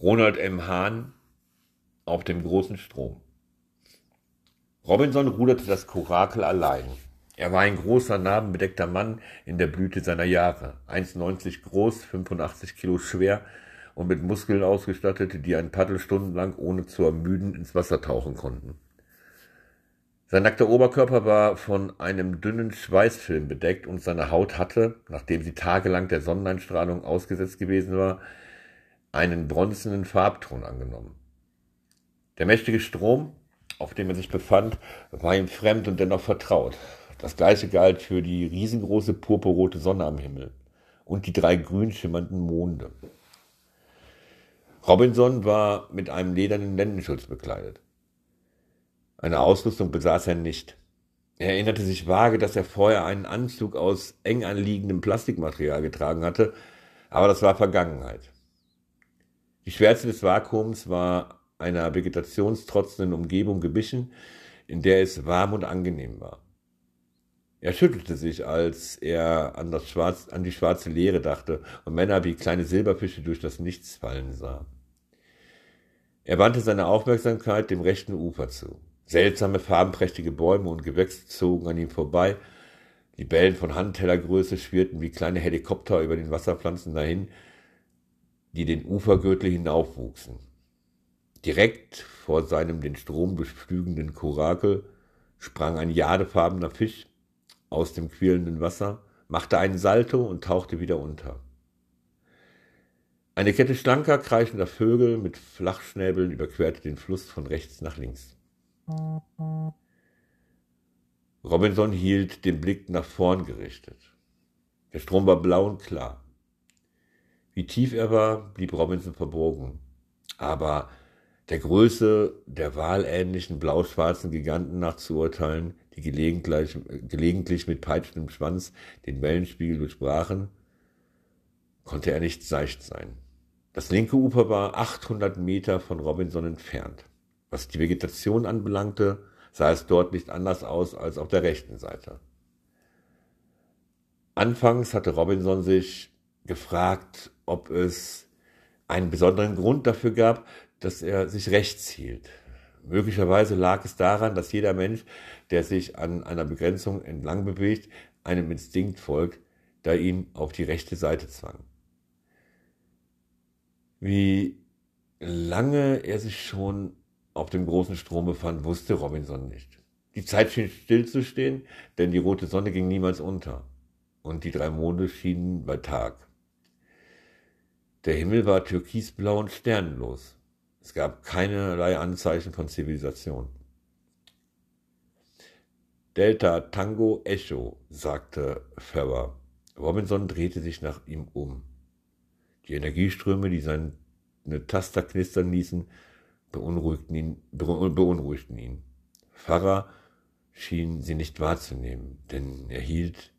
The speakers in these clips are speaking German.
Ronald M. Hahn auf dem großen Strom. Robinson ruderte das Korakel allein. Er war ein großer, narbenbedeckter Mann in der Blüte seiner Jahre, 1,90 groß, 85 Kilo schwer und mit Muskeln ausgestattet, die ein Paddel stundenlang ohne zu ermüden ins Wasser tauchen konnten. Sein nackter Oberkörper war von einem dünnen Schweißfilm bedeckt und seine Haut hatte, nachdem sie tagelang der Sonneneinstrahlung ausgesetzt gewesen war, einen bronzenen Farbton angenommen. Der mächtige Strom, auf dem er sich befand, war ihm fremd und dennoch vertraut. Das gleiche galt für die riesengroße purpurrote Sonne am Himmel und die drei grün schimmernden Monde. Robinson war mit einem ledernen Lendenschutz bekleidet. Eine Ausrüstung besaß er nicht. Er erinnerte sich vage, dass er vorher einen Anzug aus eng anliegendem Plastikmaterial getragen hatte, aber das war Vergangenheit. Die Schwärze des Vakuums war einer vegetationstrotzenden Umgebung gebichen, in der es warm und angenehm war. Er schüttelte sich, als er an, das Schwarz, an die schwarze Leere dachte und Männer wie kleine Silberfische durch das Nichts fallen sah. Er wandte seine Aufmerksamkeit dem rechten Ufer zu. Seltsame, farbenprächtige Bäume und Gewächse zogen an ihm vorbei. Libellen von Handtellergröße schwirrten wie kleine Helikopter über den Wasserpflanzen dahin, die den Ufergürtel hinaufwuchsen. Direkt vor seinem den Strom durchflügenden Korakel sprang ein jadefarbener Fisch aus dem quirlenden Wasser, machte einen Salto und tauchte wieder unter. Eine Kette schlanker, kreischender Vögel mit Flachschnäbeln überquerte den Fluss von rechts nach links. Robinson hielt den Blick nach vorn gerichtet. Der Strom war blau und klar. Wie tief er war, blieb Robinson verborgen. Aber der Größe der wahlähnlichen blau-schwarzen Giganten nachzuurteilen, die gelegentlich, gelegentlich mit peitschendem Schwanz den Wellenspiegel durchbrachen, konnte er nicht seicht sein. Das linke Ufer war 800 Meter von Robinson entfernt. Was die Vegetation anbelangte, sah es dort nicht anders aus als auf der rechten Seite. Anfangs hatte Robinson sich gefragt, ob es einen besonderen Grund dafür gab, dass er sich rechts hielt. Möglicherweise lag es daran, dass jeder Mensch, der sich an einer Begrenzung entlang bewegt, einem Instinkt folgt, der ihn auf die rechte Seite zwang. Wie lange er sich schon auf dem großen Strom befand, wusste Robinson nicht. Die Zeit schien stillzustehen, denn die rote Sonne ging niemals unter und die drei Monde schienen bei Tag. Der Himmel war türkisblau und sternenlos. Es gab keinerlei Anzeichen von Zivilisation. Delta Tango Echo, sagte Ferrer. Robinson drehte sich nach ihm um. Die Energieströme, die seine Taster knistern ließen, beunruhigten ihn, beunruhigten ihn. Pfarrer schien sie nicht wahrzunehmen, denn er hielt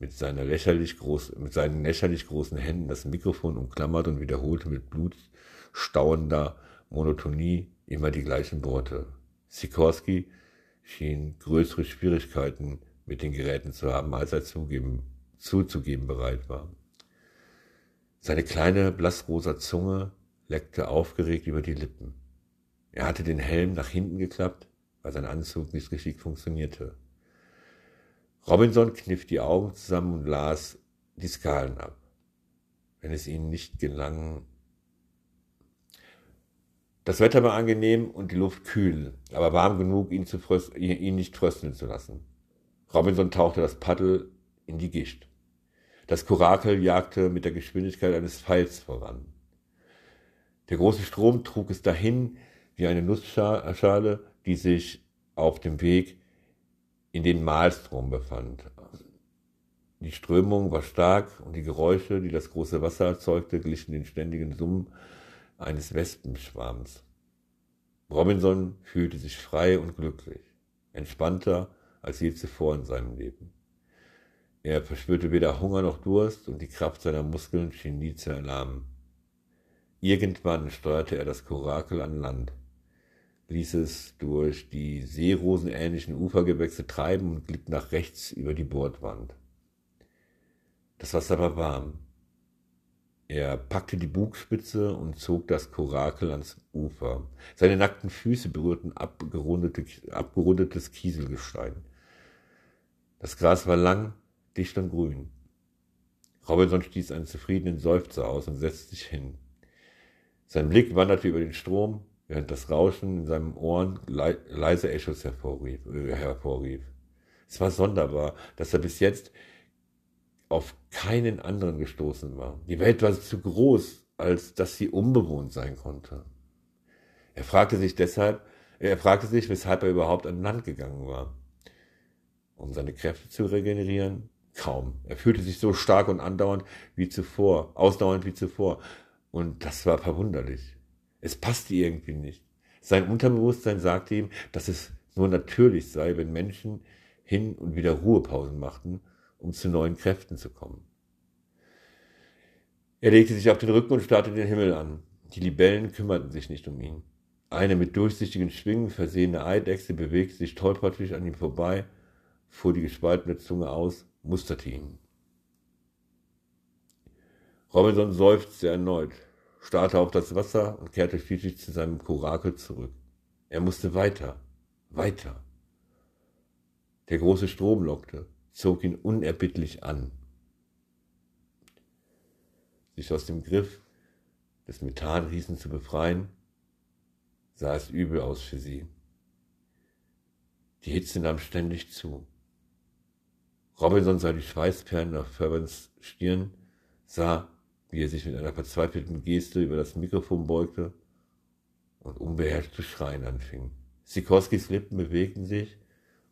mit, seiner lächerlich groß, mit seinen lächerlich großen Händen das Mikrofon umklammert und wiederholte mit blutstauender Monotonie immer die gleichen Worte. Sikorski schien größere Schwierigkeiten mit den Geräten zu haben, als er zugeben, zuzugeben bereit war. Seine kleine blassrosa Zunge leckte aufgeregt über die Lippen. Er hatte den Helm nach hinten geklappt, weil sein Anzug nicht richtig funktionierte. Robinson kniff die Augen zusammen und las die Skalen ab. Wenn es ihnen nicht gelang. Das Wetter war angenehm und die Luft kühl, aber warm genug, ihn, zu ihn nicht frösteln zu lassen. Robinson tauchte das Paddel in die Gischt. Das Korakel jagte mit der Geschwindigkeit eines Pfeils voran. Der große Strom trug es dahin, wie eine Nussschale, die sich auf dem Weg in den Mahlstrom befand. Die Strömung war stark und die Geräusche, die das große Wasser erzeugte, glichen den ständigen Summen eines Wespenschwarms. Robinson fühlte sich frei und glücklich, entspannter als je zuvor in seinem Leben. Er verspürte weder Hunger noch Durst und die Kraft seiner Muskeln schien nie zu erlahmen. Irgendwann steuerte er das Korakel an Land ließ es durch die seerosenähnlichen Ufergewächse treiben und glitt nach rechts über die Bordwand. Das Wasser war warm. Er packte die Bugspitze und zog das Korakel ans Ufer. Seine nackten Füße berührten abgerundete, abgerundetes Kieselgestein. Das Gras war lang, dicht und grün. Robinson stieß einen zufriedenen Seufzer aus und setzte sich hin. Sein Blick wanderte über den Strom, während das Rauschen in seinen Ohren leise Echos hervorrief, äh, hervorrief. Es war sonderbar, dass er bis jetzt auf keinen anderen gestoßen war. Die Welt war zu groß, als dass sie unbewohnt sein konnte. Er fragte sich deshalb, er fragte sich, weshalb er überhaupt an Land gegangen war. Um seine Kräfte zu regenerieren? Kaum. Er fühlte sich so stark und andauernd wie zuvor, ausdauernd wie zuvor. Und das war verwunderlich. Es passte irgendwie nicht. Sein Unterbewusstsein sagte ihm, dass es nur natürlich sei, wenn Menschen hin und wieder Ruhepausen machten um zu neuen Kräften zu kommen. Er legte sich auf den Rücken und starrte den Himmel an. Die Libellen kümmerten sich nicht um ihn. Eine mit durchsichtigen Schwingen versehene Eidechse bewegte sich tollpatschig an ihm vorbei, fuhr die gespaltene Zunge aus, musterte ihn. Robinson seufzte erneut, starrte auf das Wasser und kehrte schließlich zu seinem Korakel zurück. Er musste weiter, weiter. Der große Strom lockte, zog ihn unerbittlich an. Sich aus dem Griff des Methanriesen zu befreien, sah es übel aus für sie. Die Hitze nahm ständig zu. Robinson sah die Schweißperlen auf Fervens Stirn, sah, wie er sich mit einer verzweifelten Geste über das Mikrofon beugte und unbeherrscht zu schreien anfing. Sikorskis Lippen bewegten sich,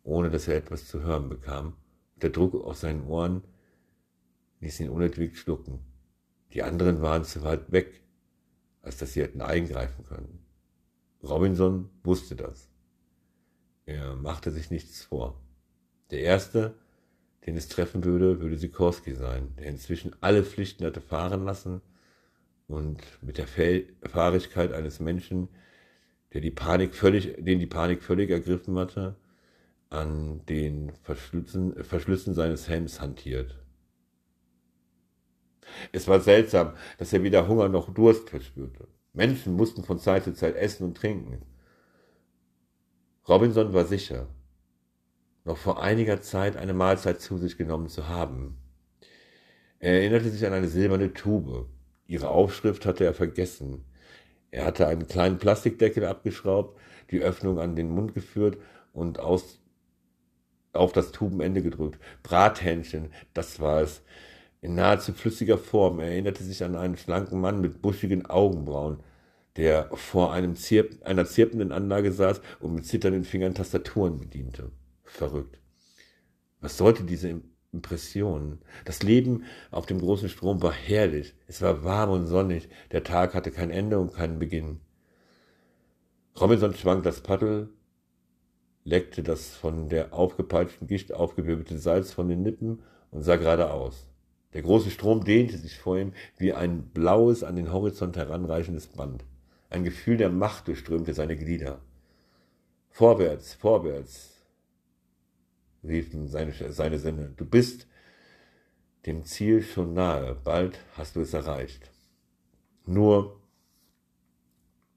ohne dass er etwas zu hören bekam, der Druck auf seinen Ohren ließ ihn unentwegt schlucken. Die anderen waren zu weit weg, als dass sie hätten eingreifen können. Robinson wusste das. Er machte sich nichts vor. Der erste, den es treffen würde, würde Sikorski sein, der inzwischen alle Pflichten hatte fahren lassen und mit der Fahrigkeit eines Menschen, der die Panik völlig, den die Panik völlig ergriffen hatte, an den Verschlüssen, Verschlüssen seines Helms hantiert. Es war seltsam, dass er weder Hunger noch Durst verspürte. Menschen mussten von Zeit zu Zeit essen und trinken. Robinson war sicher, noch vor einiger Zeit eine Mahlzeit zu sich genommen zu haben. Er erinnerte sich an eine silberne Tube. Ihre Aufschrift hatte er vergessen. Er hatte einen kleinen Plastikdeckel abgeschraubt, die Öffnung an den Mund geführt und aus auf das Tubenende gedrückt. Brathähnchen, das war es. In nahezu flüssiger Form erinnerte sich an einen schlanken Mann mit buschigen Augenbrauen, der vor einem Zirp einer zirpenden Anlage saß und mit zitternden Fingern Tastaturen bediente. Verrückt. Was sollte diese Impression? Das Leben auf dem großen Strom war herrlich. Es war warm und sonnig. Der Tag hatte kein Ende und keinen Beginn. Robinson schwang das Paddel leckte das von der aufgepeitschten Gicht aufgewirbelte Salz von den Lippen und sah geradeaus. Der große Strom dehnte sich vor ihm wie ein blaues, an den Horizont heranreichendes Band. Ein Gefühl der Macht durchströmte seine Glieder. Vorwärts, vorwärts, riefen seine, seine Sinne. Du bist dem Ziel schon nahe, bald hast du es erreicht. Nur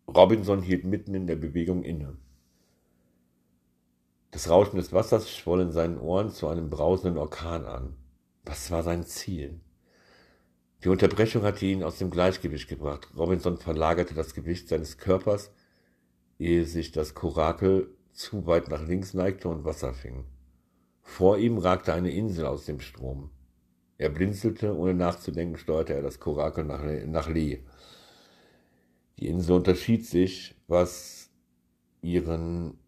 Robinson hielt mitten in der Bewegung inne. Das Rauschen des Wassers schwoll in seinen Ohren zu einem brausenden Orkan an. Was war sein Ziel? Die Unterbrechung hatte ihn aus dem Gleichgewicht gebracht. Robinson verlagerte das Gewicht seines Körpers, ehe sich das Korakel zu weit nach links neigte und Wasser fing. Vor ihm ragte eine Insel aus dem Strom. Er blinzelte, ohne nachzudenken, steuerte er das Korakel nach, nach Lee. Die Insel unterschied sich, was ihren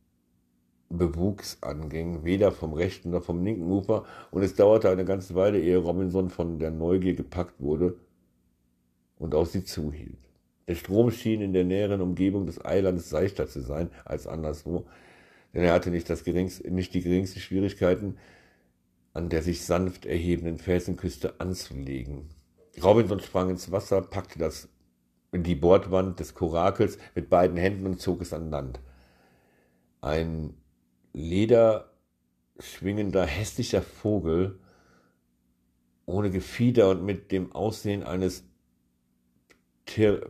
Bewuchs anging, weder vom rechten noch vom linken Ufer, und es dauerte eine ganze Weile, ehe Robinson von der Neugier gepackt wurde und auf sie zuhielt. Der Strom schien in der näheren Umgebung des Eilandes seichter zu sein als anderswo, denn er hatte nicht, das geringste, nicht die geringsten Schwierigkeiten, an der sich sanft erhebenden Felsenküste anzulegen. Robinson sprang ins Wasser, packte das in die Bordwand des Korakels mit beiden Händen und zog es an Land. Ein lederschwingender, hässlicher Vogel ohne Gefieder und mit dem Aussehen eines oh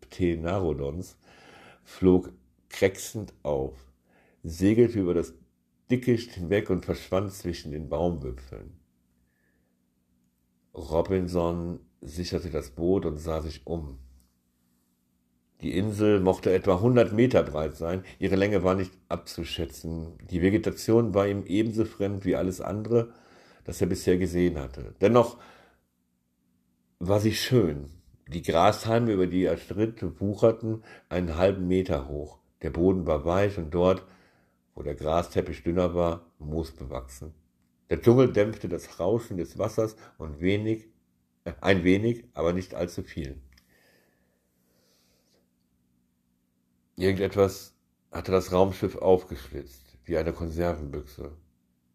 Ptenarodons flog krächzend auf, segelte über das Dickicht hinweg und verschwand zwischen den Baumwipfeln. Robinson sicherte das Boot und sah sich um. Die Insel mochte etwa 100 Meter breit sein, ihre Länge war nicht abzuschätzen. Die Vegetation war ihm ebenso fremd wie alles andere, das er bisher gesehen hatte. Dennoch war sie schön. Die Grashalme, über die er stritt, wucherten einen halben Meter hoch. Der Boden war weich und dort, wo der Grasteppich dünner war, moosbewachsen. Der Dschungel dämpfte das Rauschen des Wassers und wenig, äh, ein wenig, aber nicht allzu viel. Irgendetwas hatte das Raumschiff aufgeschlitzt, wie eine Konservenbüchse.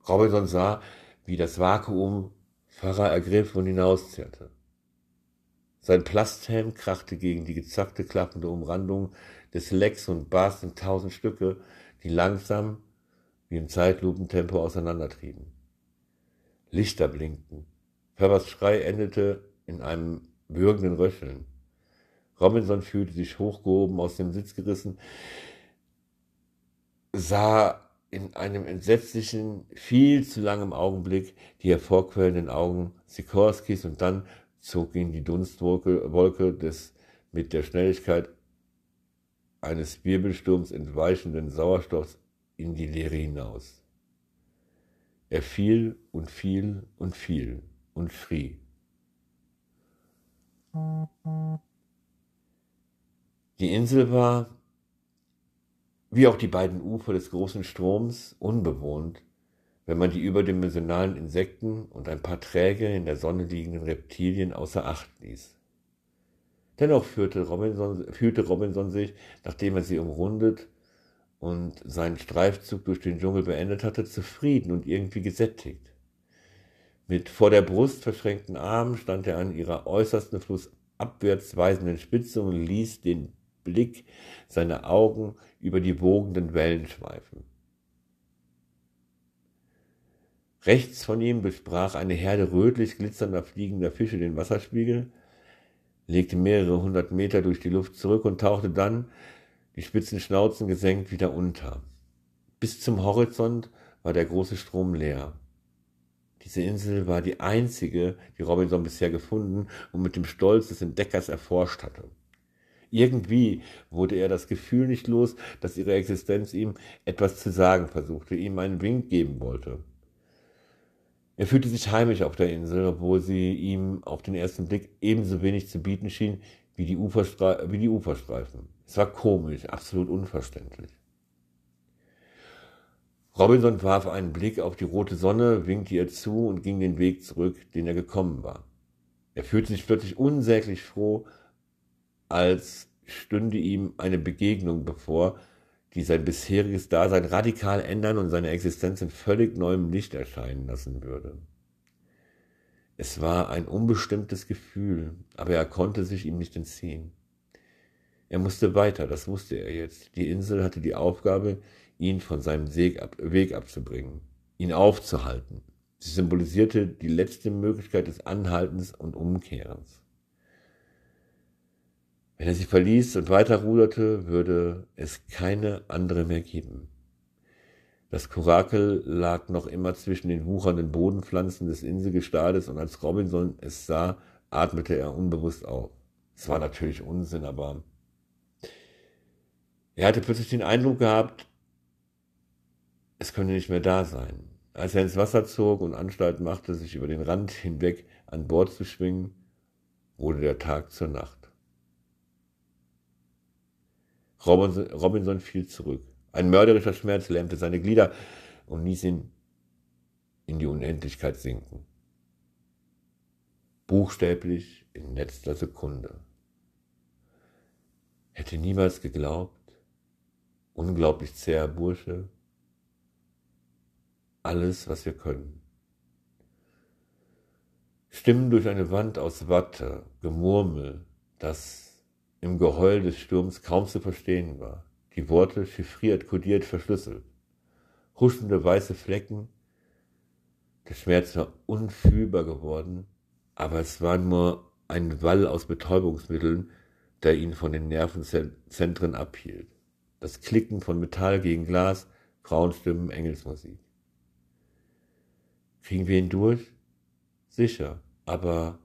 Robinson sah, wie das Vakuum Pfarrer ergriff und hinauszerrte. Sein Plasthelm krachte gegen die gezackte, klappende Umrandung des Lecks und barst in tausend Stücke, die langsam wie im Zeitlupentempo auseinandertrieben. Lichter blinkten. Ferbers Schrei endete in einem würgenden Röcheln. Robinson fühlte sich hochgehoben aus dem Sitz gerissen, sah in einem entsetzlichen, viel zu langem Augenblick die hervorquellenden Augen Sikorskis und dann zog ihn die Dunstwolke Wolke des mit der Schnelligkeit eines Wirbelsturms entweichenden Sauerstoffs in die Leere hinaus. Er fiel und fiel und fiel und schrie. Die Insel war, wie auch die beiden Ufer des großen Stroms, unbewohnt, wenn man die überdimensionalen Insekten und ein paar träge in der Sonne liegenden Reptilien außer Acht ließ. Dennoch führte Robinson, fühlte Robinson sich, nachdem er sie umrundet und seinen Streifzug durch den Dschungel beendet hatte, zufrieden und irgendwie gesättigt. Mit vor der Brust verschränkten Armen stand er an ihrer äußersten flussabwärts weisenden Spitze und ließ den Blick seine Augen über die wogenden Wellen schweifen. Rechts von ihm besprach eine Herde rötlich glitzernder fliegender Fische den Wasserspiegel, legte mehrere hundert Meter durch die Luft zurück und tauchte dann, die spitzen Schnauzen gesenkt, wieder unter. Bis zum Horizont war der große Strom leer. Diese Insel war die einzige, die Robinson bisher gefunden und mit dem Stolz des Entdeckers erforscht hatte. Irgendwie wurde er das Gefühl nicht los, dass ihre Existenz ihm etwas zu sagen versuchte, ihm einen Wink geben wollte. Er fühlte sich heimisch auf der Insel, obwohl sie ihm auf den ersten Blick ebenso wenig zu bieten schien wie die, Uferstre wie die Uferstreifen. Es war komisch, absolut unverständlich. Robinson warf einen Blick auf die rote Sonne, winkte ihr zu und ging den Weg zurück, den er gekommen war. Er fühlte sich plötzlich unsäglich froh, als stünde ihm eine Begegnung bevor, die sein bisheriges Dasein radikal ändern und seine Existenz in völlig neuem Licht erscheinen lassen würde. Es war ein unbestimmtes Gefühl, aber er konnte sich ihm nicht entziehen. Er musste weiter, das wusste er jetzt. Die Insel hatte die Aufgabe, ihn von seinem Weg abzubringen, ihn aufzuhalten. Sie symbolisierte die letzte Möglichkeit des Anhaltens und Umkehrens. Wenn er sie verließ und weiterruderte, würde es keine andere mehr geben. Das Kurakel lag noch immer zwischen den wuchernden Bodenpflanzen des Inselgestades und als Robinson es sah, atmete er unbewusst auf. Es war natürlich Unsinn, aber er hatte plötzlich den Eindruck gehabt, es könne nicht mehr da sein. Als er ins Wasser zog und Anstalt machte, sich über den Rand hinweg an Bord zu schwingen, wurde der Tag zur Nacht. Robinson, fiel zurück. Ein mörderischer Schmerz lähmte seine Glieder und ließ ihn in die Unendlichkeit sinken. Buchstäblich in letzter Sekunde. Hätte niemals geglaubt, unglaublich zäher Bursche, alles, was wir können. Stimmen durch eine Wand aus Watte, Gemurmel, das im Geheul des Sturms kaum zu verstehen war. Die Worte chiffriert, kodiert, verschlüsselt. Huschende weiße Flecken. Der Schmerz war unfühlbar geworden. aber es war nur ein Wall aus Betäubungsmitteln, der ihn von den Nervenzentren abhielt. Das Klicken von Metall gegen Glas, Frauenstimmen, Engelsmusik. Kriegen wir ihn durch? Sicher, aber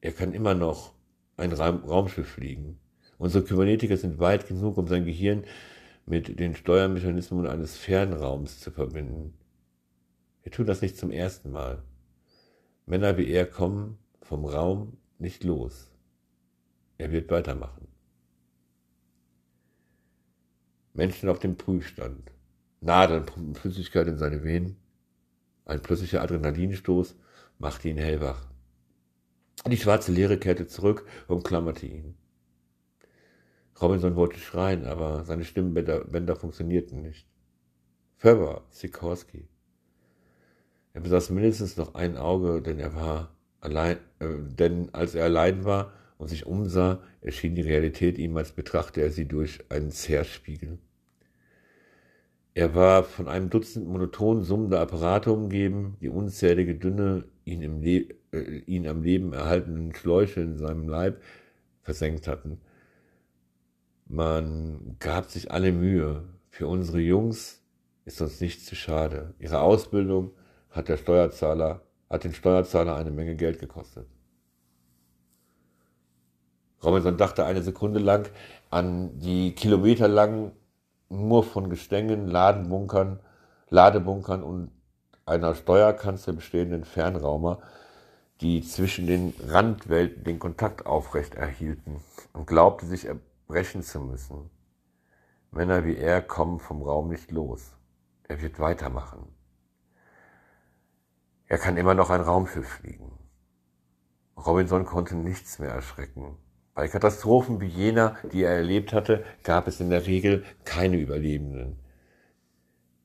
er kann immer noch ein Raumschiff fliegen. Unsere Kybernetiker sind weit genug, um sein Gehirn mit den Steuermechanismen eines Fernraums zu verbinden. Wir tun das nicht zum ersten Mal. Männer wie er kommen vom Raum nicht los. Er wird weitermachen. Menschen auf dem Prüfstand. Nadeln pumpen Flüssigkeit in seine Venen. Ein plötzlicher Adrenalinstoß machte ihn hellwach. Die schwarze Leere kehrte zurück und klammerte ihn. Robinson wollte schreien, aber seine Stimmbänder funktionierten nicht. Ferber, Sikorski. Er besaß mindestens noch ein Auge, denn er war allein, äh, denn als er allein war und sich umsah, erschien die Realität ihm, als betrachte er sie durch einen Zerspiegel. Er war von einem Dutzend monoton summender Apparate umgeben, die unzählige dünne, ihn, im Le äh, ihn am Leben erhaltenen Schläuche in seinem Leib versenkt hatten. Man gab sich alle Mühe. Für unsere Jungs ist uns nichts zu schade. Ihre Ausbildung hat der Steuerzahler, hat den Steuerzahler eine Menge Geld gekostet. Robinson dachte eine Sekunde lang an die kilometerlangen, nur von Gestängen, Ladenbunkern, Ladebunkern und einer Steuerkanzel bestehenden Fernraumer, die zwischen den Randwelten den Kontakt aufrecht erhielten und glaubte sich brechen zu müssen. Männer wie er kommen vom Raum nicht los. Er wird weitermachen. Er kann immer noch ein Raumschiff fliegen. Robinson konnte nichts mehr erschrecken. Bei Katastrophen wie jener, die er erlebt hatte, gab es in der Regel keine Überlebenden.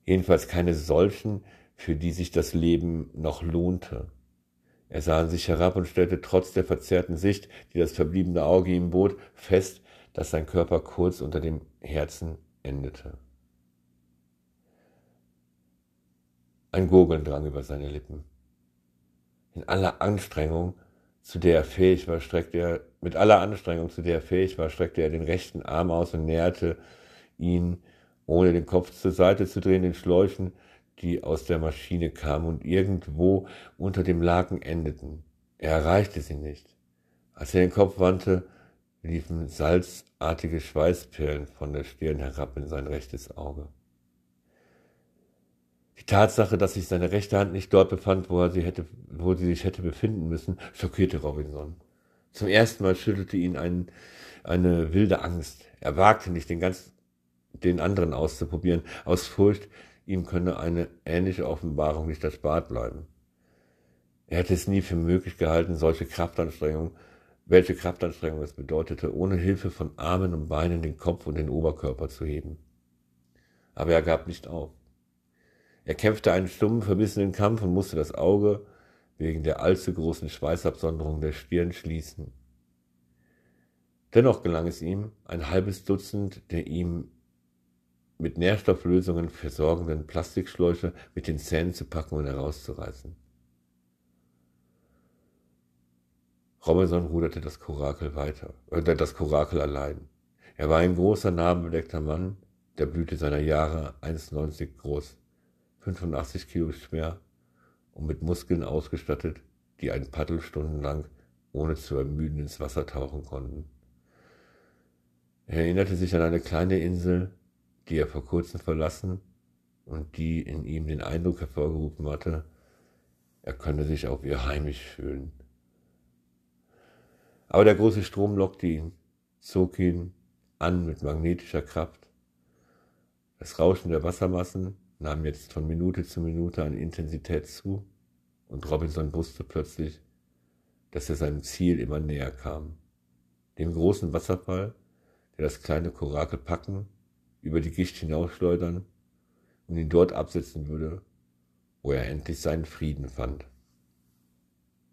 Jedenfalls keine solchen, für die sich das Leben noch lohnte. Er sah an sich herab und stellte trotz der verzerrten Sicht, die das verbliebene Auge ihm bot, fest, dass sein Körper kurz unter dem Herzen endete. Ein Gurgeln drang über seine Lippen. In aller Anstrengung, zu der er fähig war, streckte er, mit aller Anstrengung, zu der er fähig war, streckte er den rechten Arm aus und näherte ihn, ohne den Kopf zur Seite zu drehen, den Schläuchen, die aus der Maschine kamen und irgendwo unter dem Laken endeten. Er erreichte sie nicht. Als er den Kopf wandte, liefen salzartige Schweißperlen von der Stirn herab in sein rechtes Auge. Die Tatsache, dass sich seine rechte Hand nicht dort befand, wo, er sie, hätte, wo sie sich hätte befinden müssen, schockierte Robinson. Zum ersten Mal schüttelte ihn ein, eine wilde Angst. Er wagte nicht, den, ganz, den anderen auszuprobieren, aus Furcht, ihm könne eine ähnliche Offenbarung nicht erspart bleiben. Er hätte es nie für möglich gehalten, solche Kraftanstrengungen welche Kraftanstrengung es bedeutete, ohne Hilfe von Armen und Beinen den Kopf und den Oberkörper zu heben. Aber er gab nicht auf. Er kämpfte einen stummen, verbissenen Kampf und musste das Auge wegen der allzu großen Schweißabsonderung der Stirn schließen. Dennoch gelang es ihm, ein halbes Dutzend der ihm mit Nährstofflösungen versorgenden Plastikschläuche mit den Zähnen zu packen und herauszureißen. Robinson ruderte das Korakel weiter, äh, das Korakel allein. Er war ein großer, narbenbedeckter Mann, der Blüte seiner Jahre, 1,90 groß, 85 Kilo schwer und mit Muskeln ausgestattet, die ein Paddel stundenlang ohne zu ermüden ins Wasser tauchen konnten. Er erinnerte sich an eine kleine Insel, die er vor kurzem verlassen und die in ihm den Eindruck hervorgerufen hatte, er könne sich auf ihr heimisch fühlen. Aber der große Strom lockte ihn, zog ihn an mit magnetischer Kraft. Das Rauschen der Wassermassen nahm jetzt von Minute zu Minute an Intensität zu und Robinson wusste plötzlich, dass er seinem Ziel immer näher kam. Dem großen Wasserfall, der das kleine Korakel packen, über die Gischt hinausschleudern und ihn dort absetzen würde, wo er endlich seinen Frieden fand.